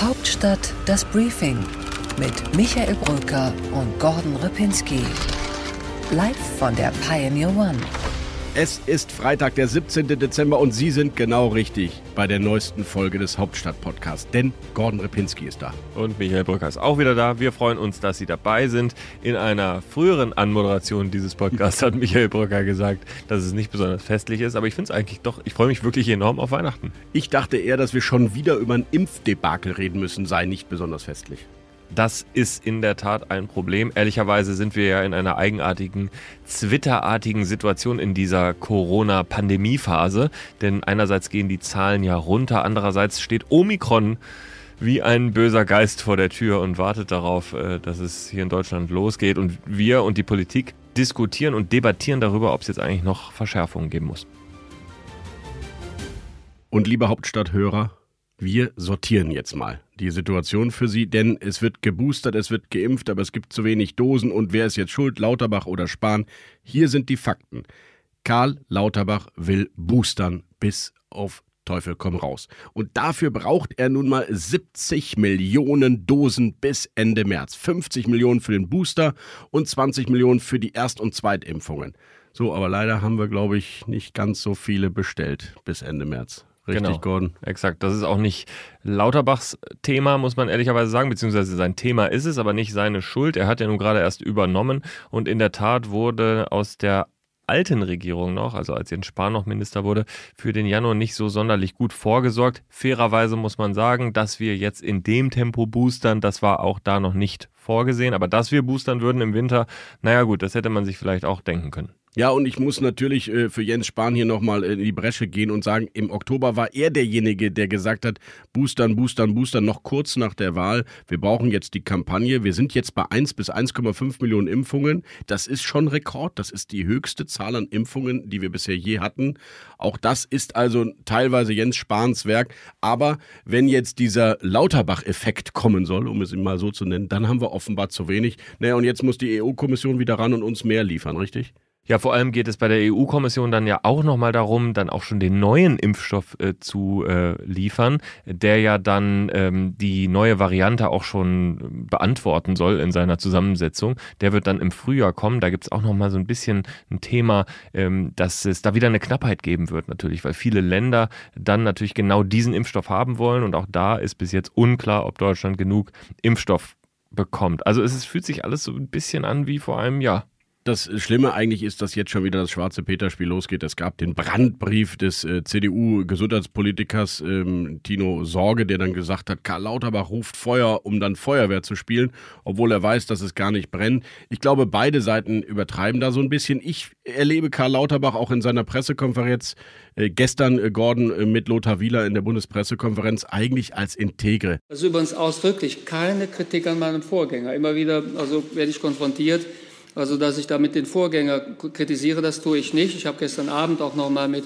Hauptstadt das Briefing mit Michael Brücker und Gordon Ripinski. Live von der Pioneer One. Es ist Freitag, der 17. Dezember und Sie sind genau richtig bei der neuesten Folge des Hauptstadt-Podcasts, denn Gordon Repinski ist da. Und Michael Brücker ist auch wieder da. Wir freuen uns, dass Sie dabei sind. In einer früheren Anmoderation dieses Podcasts hat Michael Brücker gesagt, dass es nicht besonders festlich ist, aber ich finde es eigentlich doch, ich freue mich wirklich enorm auf Weihnachten. Ich dachte eher, dass wir schon wieder über ein Impfdebakel reden müssen, sei nicht besonders festlich. Das ist in der Tat ein Problem. Ehrlicherweise sind wir ja in einer eigenartigen, zwitterartigen Situation in dieser Corona-Pandemie-Phase. Denn einerseits gehen die Zahlen ja runter, andererseits steht Omikron wie ein böser Geist vor der Tür und wartet darauf, äh, dass es hier in Deutschland losgeht. Und wir und die Politik diskutieren und debattieren darüber, ob es jetzt eigentlich noch Verschärfungen geben muss. Und liebe Hauptstadthörer, wir sortieren jetzt mal die Situation für Sie, denn es wird geboostert, es wird geimpft, aber es gibt zu wenig Dosen und wer ist jetzt schuld, Lauterbach oder Spahn? Hier sind die Fakten. Karl Lauterbach will boostern bis auf Teufel komm raus. Und dafür braucht er nun mal 70 Millionen Dosen bis Ende März. 50 Millionen für den Booster und 20 Millionen für die Erst- und Zweitimpfungen. So, aber leider haben wir, glaube ich, nicht ganz so viele bestellt bis Ende März. Richtig, genau, Gordon. Exakt. Das ist auch nicht Lauterbachs Thema, muss man ehrlicherweise sagen, beziehungsweise sein Thema ist es, aber nicht seine Schuld. Er hat ja nun gerade erst übernommen und in der Tat wurde aus der alten Regierung noch, also als Jens Spahn noch Minister wurde, für den Januar nicht so sonderlich gut vorgesorgt. Fairerweise muss man sagen, dass wir jetzt in dem Tempo boostern, das war auch da noch nicht vorgesehen. Aber dass wir boostern würden im Winter, naja gut, das hätte man sich vielleicht auch denken können. Ja, und ich muss natürlich äh, für Jens Spahn hier nochmal in die Bresche gehen und sagen, im Oktober war er derjenige, der gesagt hat, boostern, boostern, boostern, noch kurz nach der Wahl. Wir brauchen jetzt die Kampagne. Wir sind jetzt bei 1 bis 1,5 Millionen Impfungen. Das ist schon Rekord. Das ist die höchste Zahl an Impfungen, die wir bisher je hatten. Auch das ist also teilweise Jens Spahns Werk. Aber wenn jetzt dieser Lauterbach-Effekt kommen soll, um es mal so zu nennen, dann haben wir offenbar zu wenig. Naja, und jetzt muss die EU-Kommission wieder ran und uns mehr liefern, richtig? Ja, vor allem geht es bei der EU-Kommission dann ja auch nochmal darum, dann auch schon den neuen Impfstoff äh, zu äh, liefern, der ja dann ähm, die neue Variante auch schon beantworten soll in seiner Zusammensetzung. Der wird dann im Frühjahr kommen. Da gibt es auch nochmal so ein bisschen ein Thema, ähm, dass es da wieder eine Knappheit geben wird natürlich, weil viele Länder dann natürlich genau diesen Impfstoff haben wollen und auch da ist bis jetzt unklar, ob Deutschland genug Impfstoff bekommt. Also es, es fühlt sich alles so ein bisschen an wie vor einem Jahr. Das Schlimme eigentlich ist, dass jetzt schon wieder das schwarze Peter-Spiel losgeht. Es gab den Brandbrief des äh, CDU-Gesundheitspolitikers ähm, Tino Sorge, der dann gesagt hat, Karl Lauterbach ruft Feuer, um dann Feuerwehr zu spielen, obwohl er weiß, dass es gar nicht brennt. Ich glaube, beide Seiten übertreiben da so ein bisschen. Ich erlebe Karl Lauterbach auch in seiner Pressekonferenz äh, gestern, äh, Gordon, äh, mit Lothar Wieler in der Bundespressekonferenz eigentlich als integre. Ist übrigens ausdrücklich keine Kritik an meinem Vorgänger. Immer wieder also werde ich konfrontiert also, dass ich damit den Vorgänger kritisiere, das tue ich nicht. Ich habe gestern Abend auch noch mal mit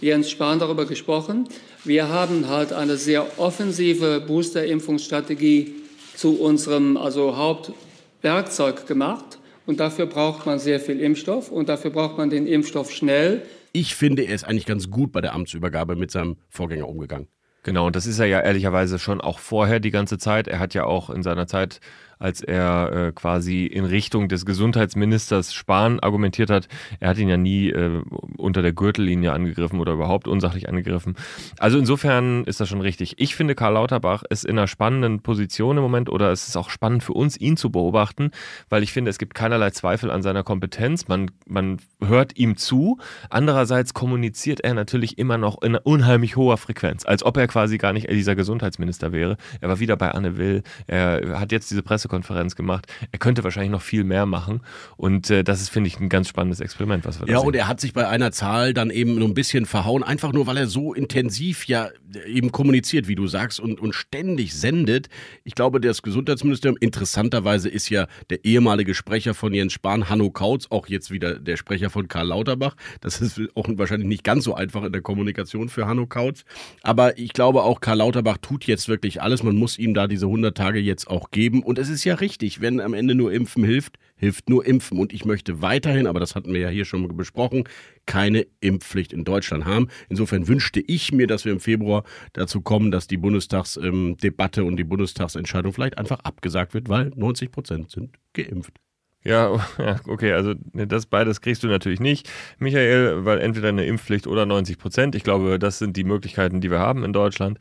Jens Spahn darüber gesprochen. Wir haben halt eine sehr offensive Booster-Impfungsstrategie zu unserem also Hauptwerkzeug gemacht. Und dafür braucht man sehr viel Impfstoff und dafür braucht man den Impfstoff schnell. Ich finde, er ist eigentlich ganz gut bei der Amtsübergabe mit seinem Vorgänger umgegangen. Genau, und das ist er ja ehrlicherweise schon auch vorher die ganze Zeit. Er hat ja auch in seiner Zeit als er äh, quasi in Richtung des Gesundheitsministers Spahn argumentiert hat. Er hat ihn ja nie äh, unter der Gürtellinie angegriffen oder überhaupt unsachlich angegriffen. Also insofern ist das schon richtig. Ich finde, Karl Lauterbach ist in einer spannenden Position im Moment oder es ist auch spannend für uns, ihn zu beobachten, weil ich finde, es gibt keinerlei Zweifel an seiner Kompetenz. Man, man hört ihm zu. Andererseits kommuniziert er natürlich immer noch in unheimlich hoher Frequenz, als ob er quasi gar nicht dieser Gesundheitsminister wäre. Er war wieder bei Anne Will. Er hat jetzt diese Presse Pressekonferenz gemacht. Er könnte wahrscheinlich noch viel mehr machen. Und äh, das ist, finde ich, ein ganz spannendes Experiment, was wir Ja, und er hat sich bei einer Zahl dann eben nur ein bisschen verhauen, einfach nur, weil er so intensiv ja eben kommuniziert, wie du sagst, und, und ständig sendet. Ich glaube, das Gesundheitsministerium, interessanterweise ist ja der ehemalige Sprecher von Jens Spahn, Hanno Kautz, auch jetzt wieder der Sprecher von Karl Lauterbach. Das ist auch wahrscheinlich nicht ganz so einfach in der Kommunikation für Hanno Kautz. Aber ich glaube auch, Karl Lauterbach tut jetzt wirklich alles. Man muss ihm da diese 100 Tage jetzt auch geben. Und es ist ist ja richtig. Wenn am Ende nur Impfen hilft, hilft nur impfen. Und ich möchte weiterhin, aber das hatten wir ja hier schon besprochen, keine Impfpflicht in Deutschland haben. Insofern wünschte ich mir, dass wir im Februar dazu kommen, dass die Bundestagsdebatte und die Bundestagsentscheidung vielleicht einfach abgesagt wird, weil 90 Prozent sind geimpft. Ja, okay, also ne, das beides kriegst du natürlich nicht, Michael, weil entweder eine Impfpflicht oder 90 Prozent. Ich glaube, das sind die Möglichkeiten, die wir haben in Deutschland.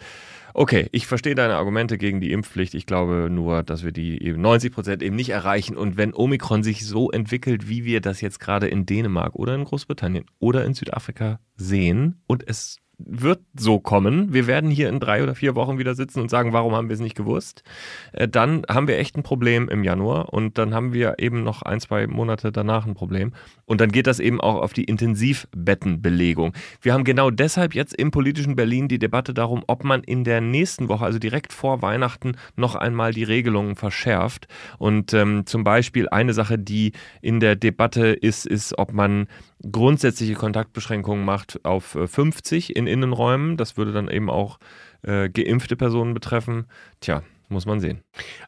Okay, ich verstehe deine Argumente gegen die Impfpflicht. Ich glaube nur, dass wir die eben 90 Prozent eben nicht erreichen. Und wenn Omikron sich so entwickelt, wie wir das jetzt gerade in Dänemark oder in Großbritannien oder in Südafrika sehen und es wird so kommen. Wir werden hier in drei oder vier Wochen wieder sitzen und sagen, warum haben wir es nicht gewusst? Äh, dann haben wir echt ein Problem im Januar und dann haben wir eben noch ein, zwei Monate danach ein Problem. Und dann geht das eben auch auf die Intensivbettenbelegung. Wir haben genau deshalb jetzt im politischen Berlin die Debatte darum, ob man in der nächsten Woche, also direkt vor Weihnachten, noch einmal die Regelungen verschärft. Und ähm, zum Beispiel eine Sache, die in der Debatte ist, ist, ob man grundsätzliche Kontaktbeschränkungen macht auf 50 äh, in Innenräumen. Das würde dann eben auch äh, geimpfte Personen betreffen. Tja, muss man sehen.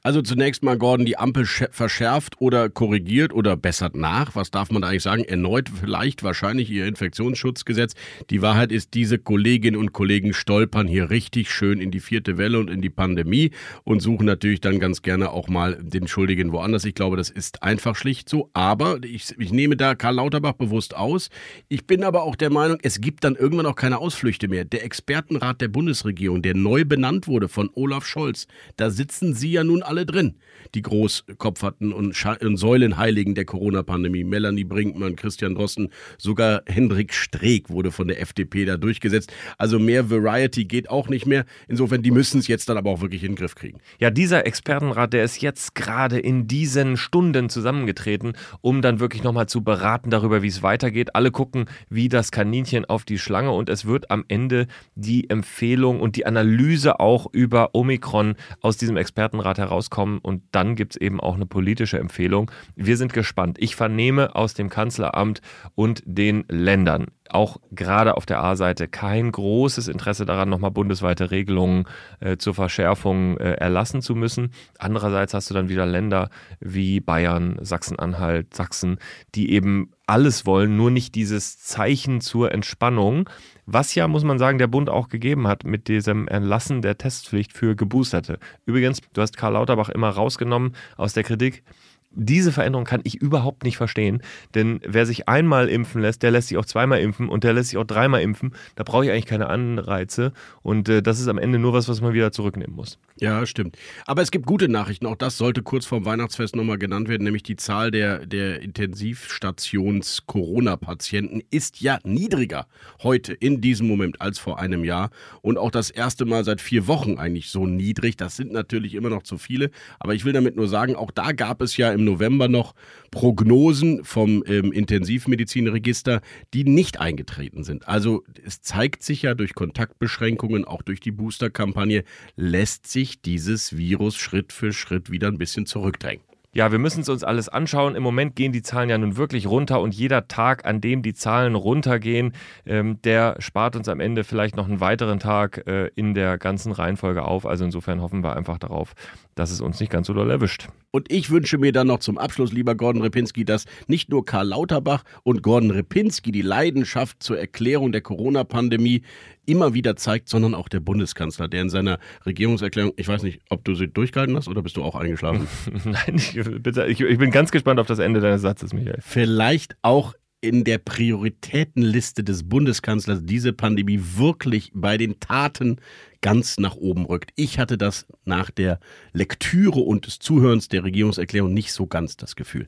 Also zunächst mal, Gordon, die Ampel verschärft oder korrigiert oder bessert nach. Was darf man da eigentlich sagen? Erneut vielleicht wahrscheinlich ihr Infektionsschutzgesetz. Die Wahrheit ist, diese Kolleginnen und Kollegen stolpern hier richtig schön in die vierte Welle und in die Pandemie und suchen natürlich dann ganz gerne auch mal den Schuldigen woanders. Ich glaube, das ist einfach schlicht so. Aber ich, ich nehme da Karl Lauterbach bewusst aus. Ich bin aber auch der Meinung, es gibt dann irgendwann auch keine Ausflüchte mehr. Der Expertenrat der Bundesregierung, der neu benannt wurde von Olaf Scholz, da sitzen sie ja nun alle drin, die Großkopferten und, und Säulenheiligen der Corona-Pandemie. Melanie Brinkmann, Christian Drosten, sogar Hendrik Streeck wurde von der FDP da durchgesetzt. Also mehr Variety geht auch nicht mehr. Insofern, die müssen es jetzt dann aber auch wirklich in den Griff kriegen. Ja, dieser Expertenrat, der ist jetzt gerade in diesen Stunden zusammengetreten, um dann wirklich nochmal zu beraten darüber, wie es weitergeht. Alle gucken wie das Kaninchen auf die Schlange und es wird am Ende die Empfehlung und die Analyse auch über Omikron aus diesem Expertenrat herauskommen und dann gibt es eben auch eine politische Empfehlung. Wir sind gespannt. Ich vernehme aus dem Kanzleramt und den Ländern auch gerade auf der A-Seite kein großes Interesse daran, nochmal bundesweite Regelungen äh, zur Verschärfung äh, erlassen zu müssen. Andererseits hast du dann wieder Länder wie Bayern, Sachsen-Anhalt, Sachsen, die eben alles wollen, nur nicht dieses Zeichen zur Entspannung, was ja, muss man sagen, der Bund auch gegeben hat mit diesem Erlassen der Testpflicht für Geboosterte. Übrigens, du hast Karl Lauterbach immer rausgenommen aus der Kritik diese Veränderung kann ich überhaupt nicht verstehen, denn wer sich einmal impfen lässt, der lässt sich auch zweimal impfen und der lässt sich auch dreimal impfen. Da brauche ich eigentlich keine Anreize und äh, das ist am Ende nur was, was man wieder zurücknehmen muss. Ja, stimmt. Aber es gibt gute Nachrichten. Auch das sollte kurz vorm Weihnachtsfest nochmal genannt werden, nämlich die Zahl der, der Intensivstations-Corona-Patienten ist ja niedriger heute in diesem Moment als vor einem Jahr und auch das erste Mal seit vier Wochen eigentlich so niedrig. Das sind natürlich immer noch zu viele, aber ich will damit nur sagen, auch da gab es ja im im November noch Prognosen vom ähm, Intensivmedizinregister, die nicht eingetreten sind. Also es zeigt sich ja durch Kontaktbeschränkungen, auch durch die Boosterkampagne, lässt sich dieses Virus Schritt für Schritt wieder ein bisschen zurückdrängen. Ja, wir müssen es uns alles anschauen. Im Moment gehen die Zahlen ja nun wirklich runter und jeder Tag, an dem die Zahlen runtergehen, ähm, der spart uns am Ende vielleicht noch einen weiteren Tag äh, in der ganzen Reihenfolge auf. Also insofern hoffen wir einfach darauf, dass es uns nicht ganz so doll erwischt. Und ich wünsche mir dann noch zum Abschluss, lieber Gordon Repinski, dass nicht nur Karl Lauterbach und Gordon Repinski die Leidenschaft zur Erklärung der Corona-Pandemie immer wieder zeigt, sondern auch der Bundeskanzler, der in seiner Regierungserklärung, ich weiß nicht, ob du sie durchgehalten hast oder bist du auch eingeschlafen? Nein, ich, bitte, ich, ich bin ganz gespannt auf das Ende deines Satzes, Michael. Vielleicht auch in der Prioritätenliste des Bundeskanzlers diese Pandemie wirklich bei den Taten ganz nach oben rückt. Ich hatte das nach der Lektüre und des Zuhörens der Regierungserklärung nicht so ganz das Gefühl.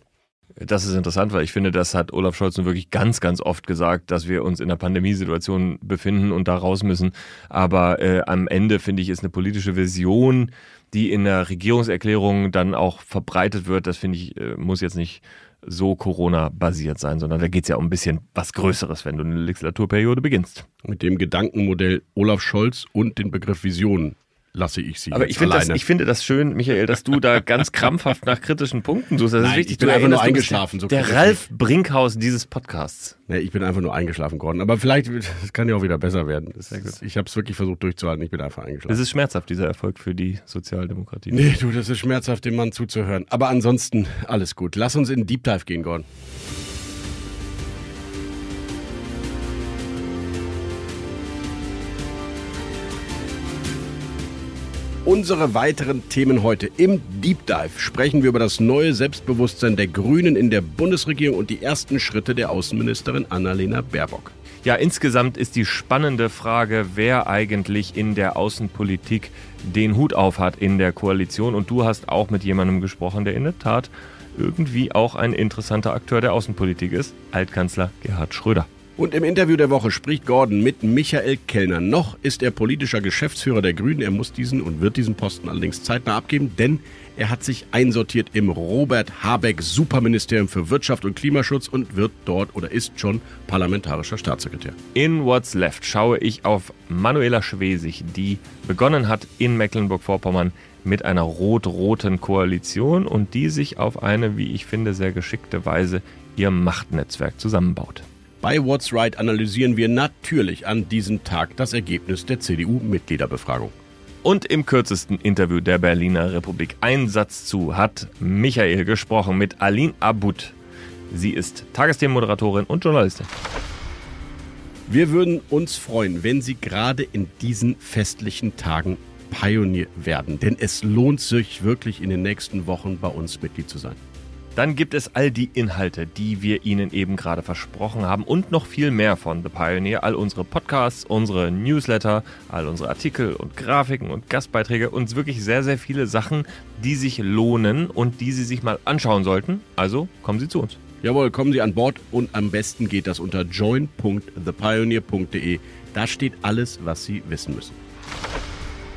Das ist interessant, weil ich finde, das hat Olaf Scholz nun wirklich ganz, ganz oft gesagt, dass wir uns in einer Pandemiesituation befinden und da raus müssen. Aber äh, am Ende, finde ich, ist eine politische Vision, die in der Regierungserklärung dann auch verbreitet wird. Das finde ich, äh, muss jetzt nicht so Corona-basiert sein, sondern da geht es ja um ein bisschen was Größeres, wenn du eine Legislaturperiode beginnst. Mit dem Gedankenmodell Olaf Scholz und den Begriff Visionen lasse ich sie. Aber ich finde, das, ich finde das schön, Michael, dass du da ganz krampfhaft nach kritischen Punkten suchst. Das Nein, ist wichtig. ich bin du einfach nur eingeschlafen, so Der, Ralf Brinkhaus dieses Podcasts. Nee, ich bin einfach nur eingeschlafen, Gordon. Aber vielleicht, das kann ja auch wieder besser werden. Gut. Ich habe es wirklich versucht durchzuhalten. Ich bin einfach eingeschlafen. Es ist schmerzhaft, dieser Erfolg für die Sozialdemokratie. Nee, du, das ist schmerzhaft, dem Mann zuzuhören. Aber ansonsten alles gut. Lass uns in Deep Dive gehen, Gordon. Unsere weiteren Themen heute. Im Deep Dive sprechen wir über das neue Selbstbewusstsein der Grünen in der Bundesregierung und die ersten Schritte der Außenministerin Annalena Baerbock. Ja, insgesamt ist die spannende Frage, wer eigentlich in der Außenpolitik den Hut auf hat in der Koalition. Und du hast auch mit jemandem gesprochen, der in der Tat irgendwie auch ein interessanter Akteur der Außenpolitik ist, Altkanzler Gerhard Schröder. Und im Interview der Woche spricht Gordon mit Michael Kellner. Noch ist er politischer Geschäftsführer der Grünen. Er muss diesen und wird diesen Posten allerdings zeitnah abgeben, denn er hat sich einsortiert im Robert Habeck Superministerium für Wirtschaft und Klimaschutz und wird dort oder ist schon parlamentarischer Staatssekretär. In What's Left schaue ich auf Manuela Schwesig, die begonnen hat in Mecklenburg-Vorpommern mit einer rot-roten Koalition und die sich auf eine, wie ich finde, sehr geschickte Weise ihr Machtnetzwerk zusammenbaut. Bei What's Right analysieren wir natürlich an diesem Tag das Ergebnis der CDU-Mitgliederbefragung. Und im kürzesten Interview der Berliner Republik ein Satz zu hat Michael gesprochen mit Aline Abud. Sie ist Tagesthemenmoderatorin und Journalistin. Wir würden uns freuen, wenn Sie gerade in diesen festlichen Tagen Pionier werden, denn es lohnt sich wirklich in den nächsten Wochen bei uns Mitglied zu sein. Dann gibt es all die Inhalte, die wir Ihnen eben gerade versprochen haben und noch viel mehr von The Pioneer. All unsere Podcasts, unsere Newsletter, all unsere Artikel und Grafiken und Gastbeiträge. Uns wirklich sehr, sehr viele Sachen, die sich lohnen und die Sie sich mal anschauen sollten. Also kommen Sie zu uns. Jawohl, kommen Sie an Bord und am besten geht das unter join.thepioneer.de. Da steht alles, was Sie wissen müssen.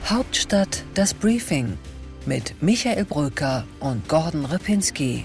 Hauptstadt das Briefing mit Michael Brücker und Gordon Ripinski.